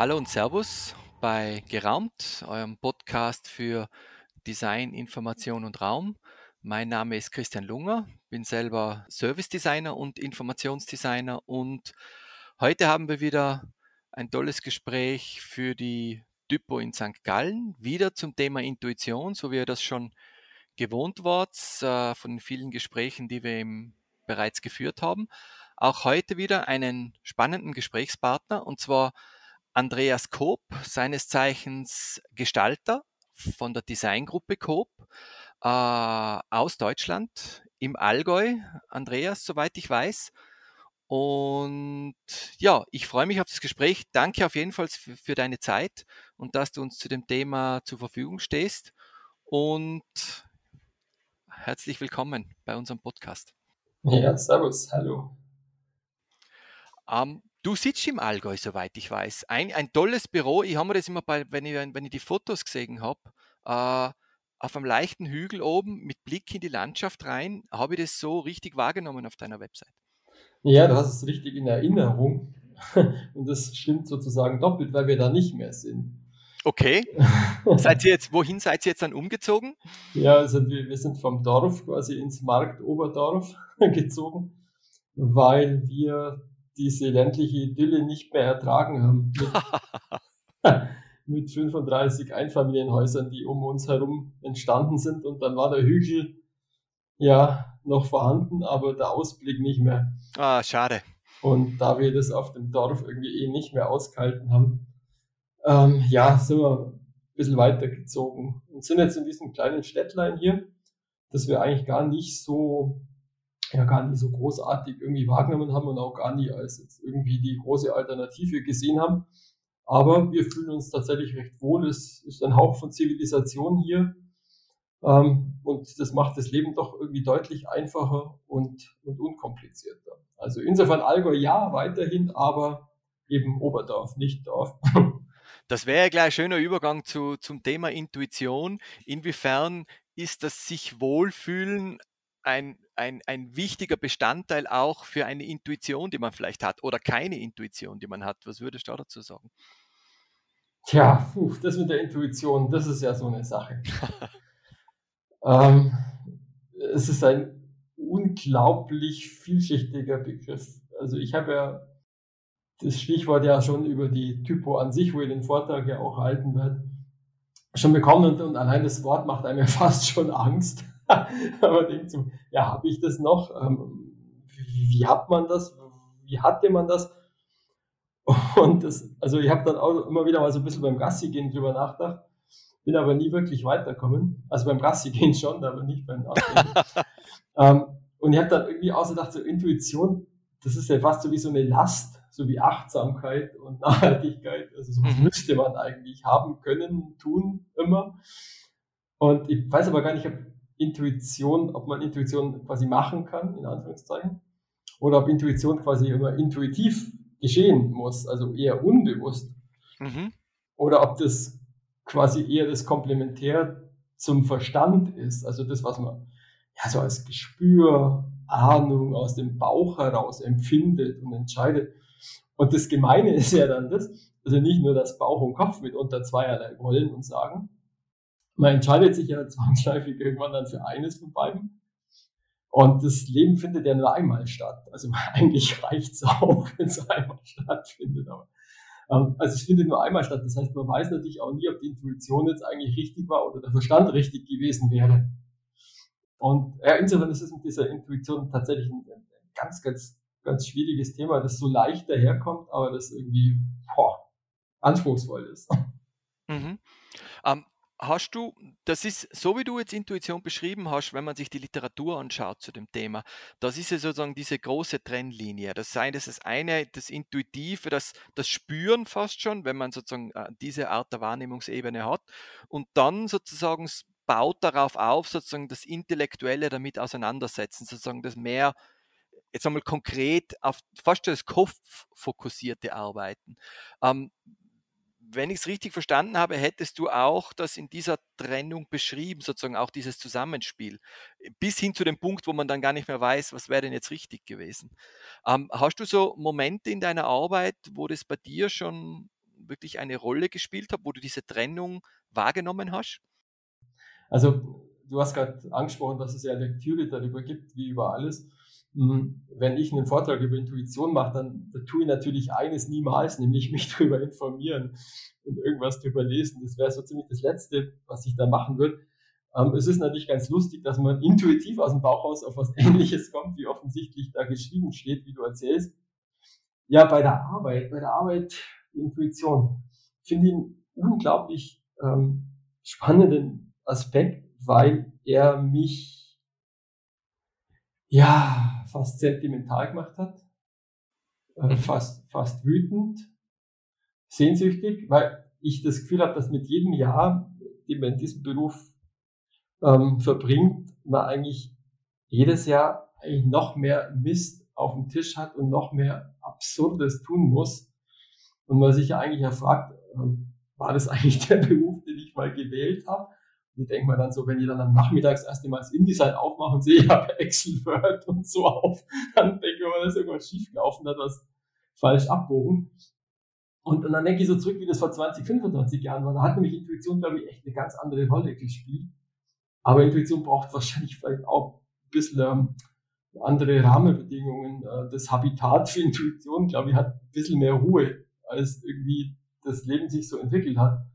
Hallo und Servus bei Geraumt, eurem Podcast für Design, Information und Raum. Mein Name ist Christian Lunger, bin selber Service Designer und Informationsdesigner und heute haben wir wieder ein tolles Gespräch für die Typo in St. Gallen, wieder zum Thema Intuition, so wie ihr das schon gewohnt wart äh, von vielen Gesprächen, die wir eben bereits geführt haben. Auch heute wieder einen spannenden Gesprächspartner und zwar Andreas Koop, seines Zeichens Gestalter von der Designgruppe Koop äh, aus Deutschland im Allgäu. Andreas, soweit ich weiß. Und ja, ich freue mich auf das Gespräch. Danke auf jeden Fall für, für deine Zeit und dass du uns zu dem Thema zur Verfügung stehst. Und herzlich willkommen bei unserem Podcast. Ja, servus, hallo. Ähm, Du sitzt im Allgäu, soweit ich weiß. Ein, ein tolles Büro. Ich habe mir das immer bei, wenn ich, wenn ich die Fotos gesehen habe, äh, auf einem leichten Hügel oben mit Blick in die Landschaft rein, habe ich das so richtig wahrgenommen auf deiner Website. Ja, du hast es richtig in Erinnerung. Und das stimmt sozusagen doppelt, weil wir da nicht mehr sind. Okay. seid ihr jetzt, wohin seid ihr jetzt dann umgezogen? Ja, also wir, wir sind vom Dorf quasi ins Marktoberdorf gezogen, weil wir diese ländliche Idylle nicht mehr ertragen haben. Mit, mit 35 Einfamilienhäusern, die um uns herum entstanden sind. Und dann war der Hügel ja noch vorhanden, aber der Ausblick nicht mehr. Ah, schade. Und da wir das auf dem Dorf irgendwie eh nicht mehr ausgehalten haben, ähm, ja, sind wir ein bisschen weitergezogen und sind jetzt in diesem kleinen Städtlein hier, das wir eigentlich gar nicht so ja gar nicht so großartig irgendwie wahrgenommen haben und auch gar nie als jetzt irgendwie die große Alternative gesehen haben. Aber wir fühlen uns tatsächlich recht wohl. Es ist ein Hauch von Zivilisation hier. Ähm, und das macht das Leben doch irgendwie deutlich einfacher und, und unkomplizierter. Also insofern Allgäu ja, weiterhin, aber eben Oberdorf, nicht Dorf. Das wäre gleich ein schöner Übergang zu, zum Thema Intuition. Inwiefern ist das sich wohlfühlen ein, ein, ein wichtiger Bestandteil auch für eine Intuition, die man vielleicht hat oder keine Intuition, die man hat. Was würdest du dazu sagen? Tja, puh, das mit der Intuition, das ist ja so eine Sache. ähm, es ist ein unglaublich vielschichtiger Begriff. Also ich habe ja das Stichwort ja schon über die Typo an sich, wo ihr den Vortrag ja auch halten werdet, schon bekommen und, und allein das Wort macht einem ja fast schon Angst. Aber denkt so, ja, habe ich das noch? Ähm, wie, hat man das? Wie hatte man das? Und das, also ich habe dann auch immer wieder mal so ein bisschen beim Gassi gehen drüber nachgedacht, bin aber nie wirklich weiterkommen. Also beim Gassi gehen schon, aber nicht beim Nachdenken. ähm, und ich habe dann irgendwie ausgedacht, so Intuition, das ist ja fast so wie so eine Last, so wie Achtsamkeit und Nachhaltigkeit. Also sowas mhm. müsste man eigentlich haben können, tun, immer. Und ich weiß aber gar nicht, ob Intuition, ob man Intuition quasi machen kann, in Anführungszeichen, oder ob Intuition quasi immer intuitiv geschehen muss, also eher unbewusst. Mhm. Oder ob das quasi eher das Komplementär zum Verstand ist, also das, was man ja so als Gespür, Ahnung aus dem Bauch heraus empfindet und entscheidet. Und das Gemeine ist ja dann das, also nicht nur, dass Bauch und Kopf mitunter zweierlei wollen und sagen, man entscheidet sich ja zwangsläufig irgendwann dann für eines von beiden. Und das Leben findet ja nur einmal statt. Also eigentlich reicht es auch, wenn es einmal stattfindet. Aber, ähm, also es findet nur einmal statt. Das heißt, man weiß natürlich auch nie, ob die Intuition jetzt eigentlich richtig war oder der Verstand richtig gewesen wäre. Und ja, insofern ist es mit dieser Intuition tatsächlich ein, ein ganz, ganz, ganz schwieriges Thema, das so leicht daherkommt, aber das irgendwie boah, anspruchsvoll ist. Mhm. Ähm, hast du, das ist so wie du jetzt Intuition beschrieben hast, wenn man sich die Literatur anschaut zu dem Thema, das ist ja sozusagen diese große Trennlinie. Das sei das eine, das Intuitive, das, das Spüren fast schon, wenn man sozusagen äh, diese Art der Wahrnehmungsebene hat. Und dann sozusagen baut darauf auf, sozusagen das Intellektuelle damit auseinandersetzen, sozusagen das mehr jetzt einmal konkret auf fast das Kopf fokussierte Arbeiten. Ähm, wenn ich es richtig verstanden habe, hättest du auch das in dieser Trennung beschrieben, sozusagen auch dieses Zusammenspiel, bis hin zu dem Punkt, wo man dann gar nicht mehr weiß, was wäre denn jetzt richtig gewesen. Ähm, hast du so Momente in deiner Arbeit, wo das bei dir schon wirklich eine Rolle gespielt hat, wo du diese Trennung wahrgenommen hast? Also du hast gerade angesprochen, dass es ja Lektüre darüber gibt, wie über alles. Hm, wenn ich einen Vortrag über Intuition mache, dann da tue ich natürlich eines niemals, nämlich mich darüber informieren und irgendwas darüber lesen. Das wäre so ziemlich das Letzte, was ich da machen würde. Ähm, es ist natürlich ganz lustig, dass man intuitiv aus dem Bauch raus auf was Ähnliches kommt, wie offensichtlich da geschrieben steht, wie du erzählst. Ja, bei der Arbeit, bei der Arbeit, Intuition, finde ich einen unglaublich ähm, spannenden Aspekt, weil er mich ja fast sentimental gemacht hat, äh, mhm. fast, fast wütend, sehnsüchtig, weil ich das Gefühl habe, dass mit jedem Jahr, den man in diesem Beruf ähm, verbringt, man eigentlich jedes Jahr eigentlich noch mehr Mist auf dem Tisch hat und noch mehr Absurdes tun muss. Und man sich ja eigentlich ja fragt, ähm, war das eigentlich der Beruf, den ich mal gewählt habe? Ich denke mal dann so, wenn ich dann am Nachmittag das erste Mal das InDesign aufmache und sehe, ich habe Excel, Word und so auf, dann denke ich mir, da ist irgendwas schiefgelaufen, hat was falsch abbogen. Und, und dann denke ich so zurück, wie das vor 20, 25 Jahren war. Da hat nämlich Intuition, glaube ich, echt eine ganz andere Rolle gespielt. Aber Intuition braucht wahrscheinlich vielleicht auch ein bisschen ähm, andere Rahmenbedingungen. Äh, das Habitat für Intuition, glaube ich, hat ein bisschen mehr Ruhe, als irgendwie das Leben sich so entwickelt hat,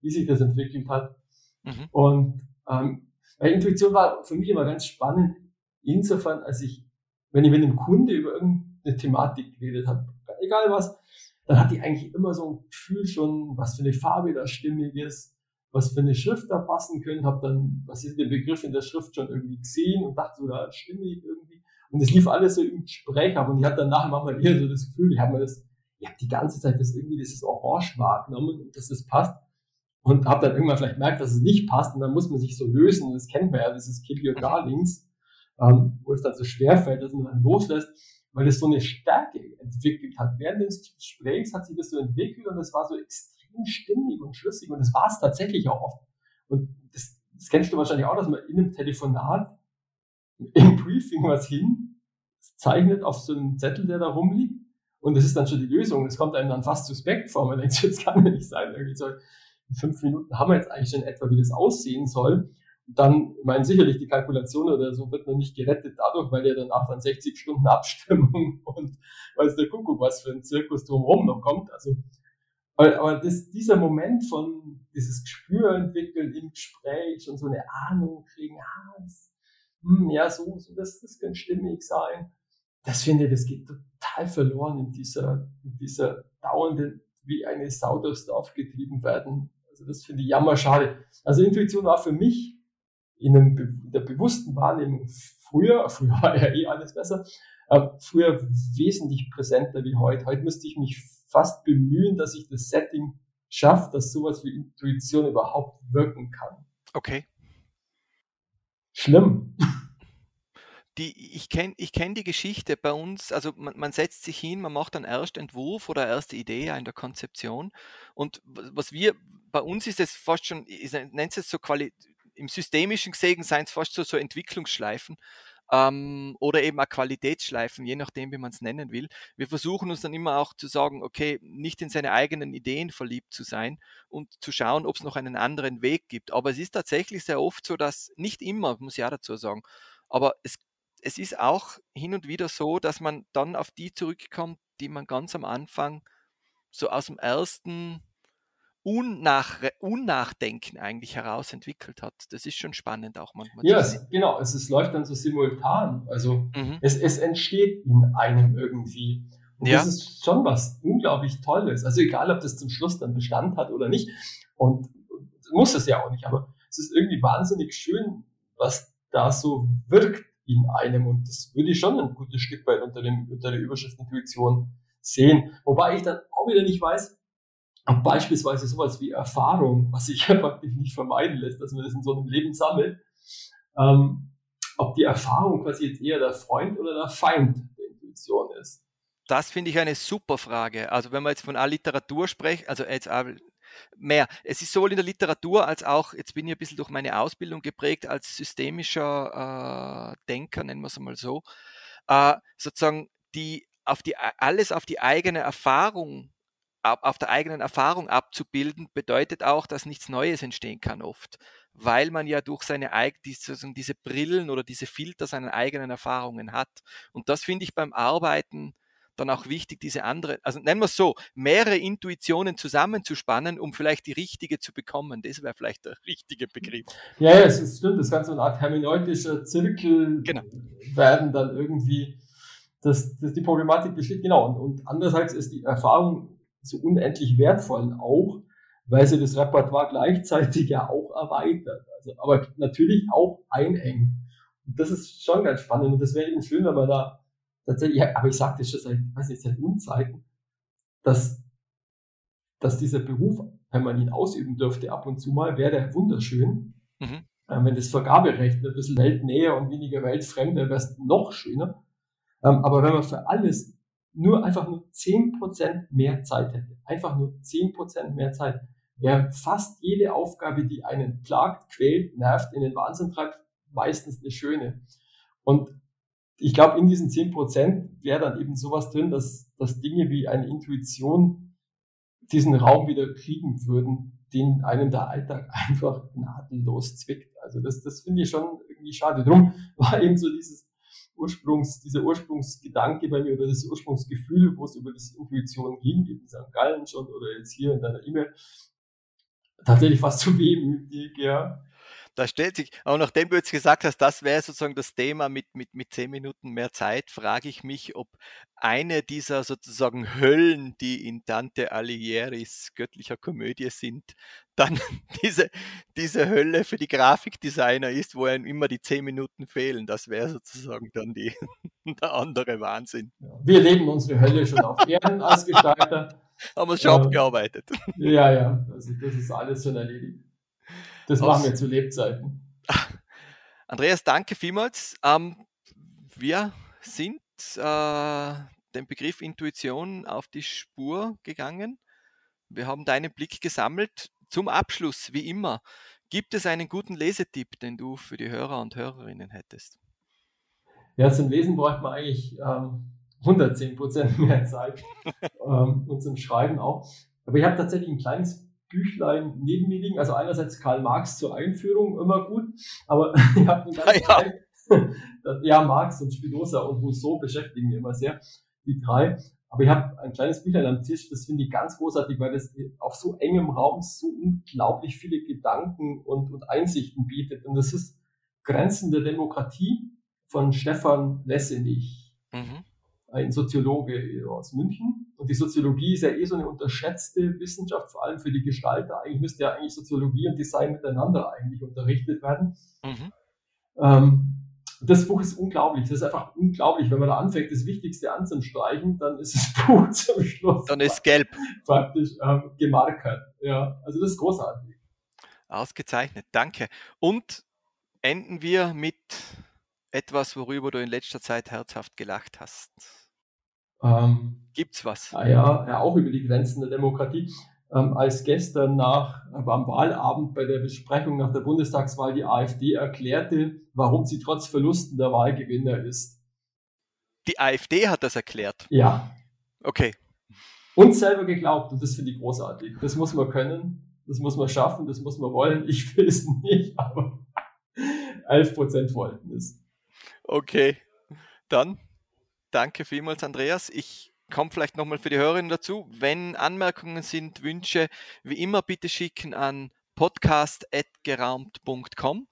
wie sich das entwickelt hat. Mhm. Und ähm, weil Intuition war für mich immer ganz spannend, insofern, als ich, wenn ich mit einem Kunde über irgendeine Thematik geredet habe, egal was, dann hatte ich eigentlich immer so ein Gefühl schon, was für eine Farbe da stimmig ist, was für eine Schrift da passen können, habe dann, was ist der Begriff in der Schrift schon irgendwie gesehen und dachte so, da stimme ich irgendwie. Und es lief alles so im Gespräch ab und ich hatte nachher manchmal eher so das Gefühl, ich habe mir das, ich habe die ganze Zeit das irgendwie dieses Orange wahrgenommen und dass das passt und habe dann irgendwann vielleicht merkt, dass es nicht passt und dann muss man sich so lösen. Das kennt man ja, dieses Kill Your Darlings, ähm, wo es dann so schwer fällt, dass man dann loslässt, weil es so eine Stärke entwickelt hat. Während des Gesprächs hat sich das so entwickelt und es war so extrem stimmig und schlüssig und das war es tatsächlich auch oft. Und das, das kennst du wahrscheinlich auch, dass man in einem Telefonat im Briefing was hin zeichnet auf so einen Zettel, der da rumliegt und das ist dann schon die Lösung. Das kommt einem dann fast suspekt vor. Man denkt, jetzt kann ja nicht sein. Irgendwie so, fünf Minuten haben wir jetzt eigentlich schon etwa, wie das aussehen soll. Dann, ich meine, sicherlich die Kalkulation oder so wird noch nicht gerettet dadurch, weil ja danach dann 60 Stunden Abstimmung und weiß der Kuckuck, was für ein Zirkus drumherum noch kommt. Also aber, aber das, dieser Moment von dieses Gespür entwickeln im Gespräch und so eine Ahnung kriegen, ah, das, hm, ja, so, so das, das kann stimmig sein. Das finde ich, das geht total verloren in dieser, in dieser dauernden, wie eine Sau durchs Dorf getrieben werden. Also das finde ich jammerschade. Also Intuition war für mich in, einem, in der bewussten Wahrnehmung früher, früher war ja eh alles besser, äh, früher wesentlich präsenter wie heute. Heute müsste ich mich fast bemühen, dass ich das Setting schaffe, dass sowas wie Intuition überhaupt wirken kann. Okay. Schlimm. Die, ich kenne ich kenn die Geschichte bei uns, also man, man, setzt sich hin, man macht einen Erstentwurf oder erste Idee in der Konzeption und was wir, bei uns ist es fast schon, ich nenne es so Quali im systemischen gesehen, seien es fast so, so Entwicklungsschleifen, ähm, oder eben auch Qualitätsschleifen, je nachdem, wie man es nennen will. Wir versuchen uns dann immer auch zu sagen, okay, nicht in seine eigenen Ideen verliebt zu sein und zu schauen, ob es noch einen anderen Weg gibt. Aber es ist tatsächlich sehr oft so, dass nicht immer, muss ich auch dazu sagen, aber es, es ist auch hin und wieder so, dass man dann auf die zurückkommt, die man ganz am Anfang so aus dem ersten Unnach Unnachdenken eigentlich heraus entwickelt hat. Das ist schon spannend auch manchmal. Ja, es, genau. Es, es läuft dann so simultan. Also mhm. es, es entsteht in einem irgendwie. Und ja. das ist schon was unglaublich Tolles. Also egal, ob das zum Schluss dann Bestand hat oder nicht. Und muss es ja auch nicht. Aber es ist irgendwie wahnsinnig schön, was da so wirkt in einem. Und das würde ich schon ein gutes Stück weit unter, dem, unter der Überschrift Intuition sehen. Wobei ich dann auch wieder nicht weiß, und beispielsweise sowas wie Erfahrung, was sich ja praktisch nicht vermeiden lässt, dass man das in so einem Leben sammelt, ähm, ob die Erfahrung quasi jetzt eher der Freund oder der Feind der Intuition ist. Das finde ich eine super Frage. Also wenn man jetzt von Literatur spricht, also jetzt mehr. Es ist sowohl in der Literatur als auch, jetzt bin ich ein bisschen durch meine Ausbildung geprägt, als systemischer äh, Denker, nennen wir es mal so, äh, sozusagen die auf die alles auf die eigene Erfahrung auf der eigenen Erfahrung abzubilden, bedeutet auch, dass nichts Neues entstehen kann oft, weil man ja durch seine diese, diese Brillen oder diese Filter seine eigenen Erfahrungen hat. Und das finde ich beim Arbeiten dann auch wichtig, diese andere, also nennen wir es so, mehrere Intuitionen zusammenzuspannen, um vielleicht die richtige zu bekommen. Das wäre vielleicht der richtige Begriff. Ja, ja, es stimmt, das so eine Art hermeneutischer Zirkel genau. werden dann irgendwie, dass, dass die Problematik besteht. Genau, und, und andererseits ist die Erfahrung so unendlich wertvoll auch, weil sie das Repertoire gleichzeitig ja auch erweitert. Also, aber natürlich auch einengt. Und das ist schon ganz spannend und das wäre eben schön, wenn man da tatsächlich, ja, aber ich sagte das schon seit, weiß nicht, seit Unzeiten, dass, dass dieser Beruf, wenn man ihn ausüben dürfte ab und zu mal, wäre der wunderschön. Mhm. Ähm, wenn das Vergaberecht ein bisschen weltnäher und weniger weltfremd wäre, wäre es noch schöner. Ähm, aber wenn man für alles nur einfach nur zehn Prozent mehr Zeit hätte, einfach nur zehn Prozent mehr Zeit, wäre fast jede Aufgabe, die einen plagt, quält, nervt, in den Wahnsinn treibt, meistens eine schöne. Und ich glaube, in diesen zehn Prozent wäre dann eben sowas drin, dass, dass Dinge wie eine Intuition diesen Raum wieder kriegen würden, den einen der Alltag einfach nadellos zwickt. Also das, das finde ich schon irgendwie schade. Drum war eben so dieses Ursprungs, dieser Ursprungsgedanke bei mir oder das Ursprungsgefühl, wo es über das Intuition ging, eben in St. Gallen schon oder jetzt hier in deiner E-Mail, tatsächlich fast zu wehmütig, ja da stellt sich, auch nachdem du jetzt gesagt hast, das wäre sozusagen das Thema mit, mit, mit zehn Minuten mehr Zeit, frage ich mich, ob eine dieser sozusagen Höllen, die in Dante Alighieri's göttlicher Komödie sind, dann diese, diese Hölle für die Grafikdesigner ist, wo einem immer die zehn Minuten fehlen. Das wäre sozusagen dann die, der andere Wahnsinn. Wir leben unsere Hölle schon auf Erden als Gestalter. Haben wir schon ähm, abgearbeitet. Ja, ja, also das ist alles schon erledigt. Das Aus, machen wir zu Lebzeiten. Andreas, danke vielmals. Ähm, wir sind äh, dem Begriff Intuition auf die Spur gegangen. Wir haben deinen Blick gesammelt. Zum Abschluss, wie immer, gibt es einen guten Lesetipp, den du für die Hörer und Hörerinnen hättest? Ja, zum Lesen braucht man eigentlich ähm, 110 Prozent mehr Zeit ähm, und zum Schreiben auch. Aber ich habe tatsächlich ein kleines Büchlein neben mir liegen. Also einerseits Karl Marx zur Einführung, immer gut, aber ich habe einen ganz ja, ja. ja, Marx und Spinoza und Rousseau beschäftigen mich immer sehr, die drei. Aber ich habe ein kleines Büchlein am Tisch, das finde ich ganz großartig, weil das auf so engem Raum so unglaublich viele Gedanken und, und Einsichten bietet. Und das ist Grenzen der Demokratie von Stefan Lessenich. Mhm ein Soziologe aus München. Und die Soziologie ist ja eh so eine unterschätzte Wissenschaft, vor allem für die Gestalter. Eigentlich müsste ja eigentlich Soziologie und Design miteinander eigentlich unterrichtet werden. Mhm. Ähm, das Buch ist unglaublich. Das ist einfach unglaublich. Wenn man da anfängt, das Wichtigste anzustreichen, dann ist das Buch zum Schluss. Dann ist gelb. Praktisch ähm, gemarkert. Ja, also das ist großartig. Ausgezeichnet. Danke. Und enden wir mit etwas, worüber du in letzter Zeit herzhaft gelacht hast. Ähm, Gibt's was? Ja, ja, auch über die Grenzen der Demokratie. Ähm, als gestern nach, äh, am Wahlabend bei der Besprechung nach der Bundestagswahl die AfD erklärte, warum sie trotz Verlusten der Wahlgewinner ist. Die AfD hat das erklärt? Ja. Okay. Und selber geglaubt und das finde ich großartig. Das muss man können, das muss man schaffen, das muss man wollen. Ich will es nicht, aber 11% wollten es. Okay, dann Danke vielmals, Andreas. Ich komme vielleicht nochmal für die Hörerinnen dazu. Wenn Anmerkungen sind, Wünsche, wie immer bitte schicken an podcast.geraumt.com.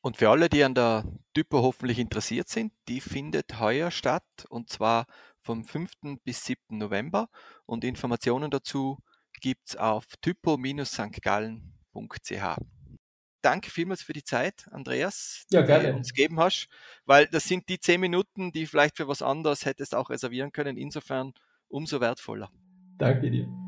Und für alle, die an der Typo hoffentlich interessiert sind, die findet heuer statt und zwar vom 5. bis 7. November. Und Informationen dazu gibt es auf typo-stgallen.ch danke vielmals für die Zeit, Andreas, ja, die du uns gegeben hast, weil das sind die zehn Minuten, die vielleicht für was anderes hättest auch reservieren können. Insofern umso wertvoller. Danke dir.